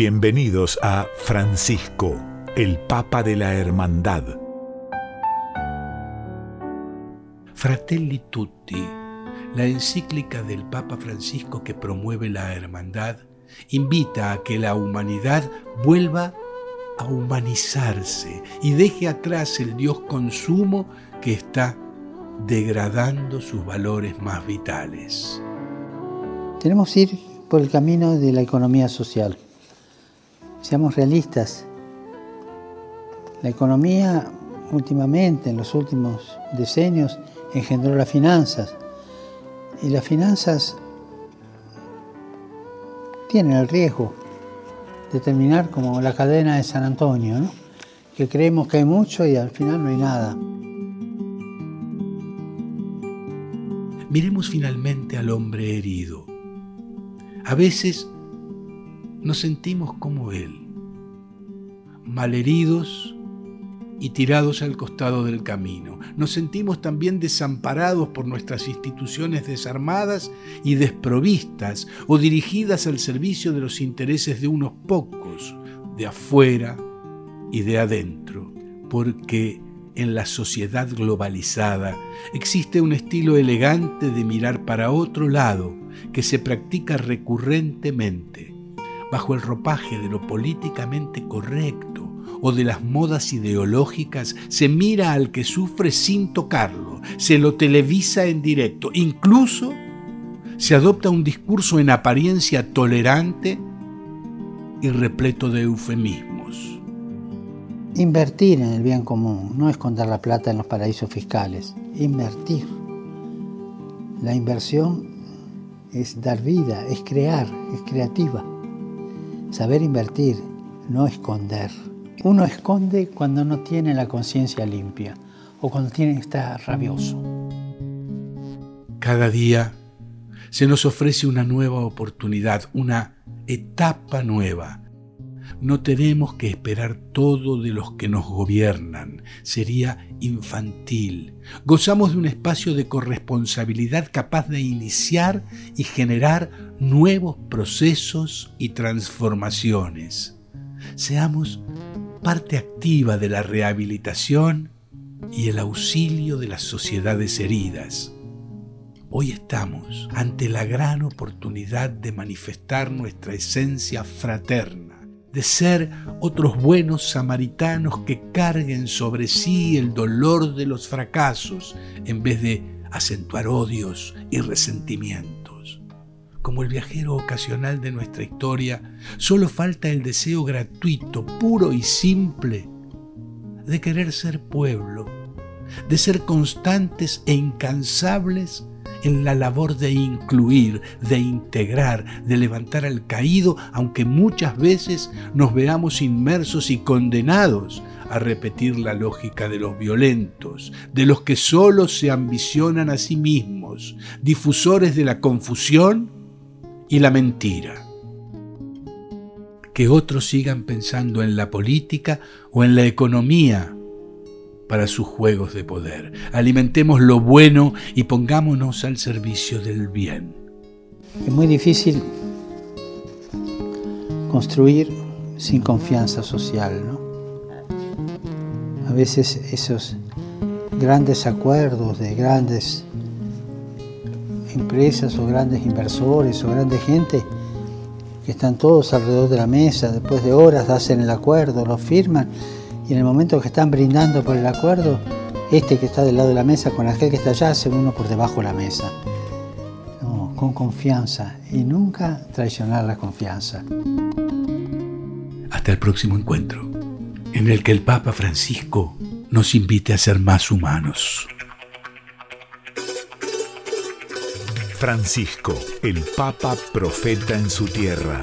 Bienvenidos a Francisco, el Papa de la Hermandad. Fratelli Tutti, la encíclica del Papa Francisco que promueve la hermandad, invita a que la humanidad vuelva a humanizarse y deje atrás el Dios consumo que está degradando sus valores más vitales. Tenemos que ir por el camino de la economía social. Seamos realistas. La economía últimamente, en los últimos decenios, engendró las finanzas. Y las finanzas tienen el riesgo de terminar como la cadena de San Antonio, ¿no? que creemos que hay mucho y al final no hay nada. Miremos finalmente al hombre herido. A veces nos sentimos como Él, malheridos y tirados al costado del camino. Nos sentimos también desamparados por nuestras instituciones desarmadas y desprovistas o dirigidas al servicio de los intereses de unos pocos, de afuera y de adentro, porque en la sociedad globalizada existe un estilo elegante de mirar para otro lado que se practica recurrentemente bajo el ropaje de lo políticamente correcto o de las modas ideológicas, se mira al que sufre sin tocarlo, se lo televisa en directo, incluso se adopta un discurso en apariencia tolerante y repleto de eufemismos. Invertir en el bien común no es contar la plata en los paraísos fiscales, invertir. La inversión es dar vida, es crear, es creativa. Saber invertir, no esconder. Uno esconde cuando no tiene la conciencia limpia o cuando tiene, está rabioso. Cada día se nos ofrece una nueva oportunidad, una etapa nueva. No tenemos que esperar todo de los que nos gobiernan. Sería infantil. Gozamos de un espacio de corresponsabilidad capaz de iniciar y generar nuevos procesos y transformaciones. Seamos parte activa de la rehabilitación y el auxilio de las sociedades heridas. Hoy estamos ante la gran oportunidad de manifestar nuestra esencia fraterna, de ser otros buenos samaritanos que carguen sobre sí el dolor de los fracasos en vez de acentuar odios y resentimientos. Como el viajero ocasional de nuestra historia, solo falta el deseo gratuito, puro y simple de querer ser pueblo, de ser constantes e incansables en la labor de incluir, de integrar, de levantar al caído, aunque muchas veces nos veamos inmersos y condenados a repetir la lógica de los violentos, de los que solo se ambicionan a sí mismos, difusores de la confusión y la mentira. Que otros sigan pensando en la política o en la economía para sus juegos de poder. Alimentemos lo bueno y pongámonos al servicio del bien. Es muy difícil construir sin confianza social, ¿no? A veces esos grandes acuerdos de grandes empresas o grandes inversores o grande gente que están todos alrededor de la mesa, después de horas hacen el acuerdo, lo firman y en el momento que están brindando por el acuerdo, este que está del lado de la mesa con aquel que está allá hace uno por debajo de la mesa. con confianza y nunca traicionar la confianza. Hasta el próximo encuentro, en el que el Papa Francisco nos invite a ser más humanos. Francisco, el Papa Profeta en su tierra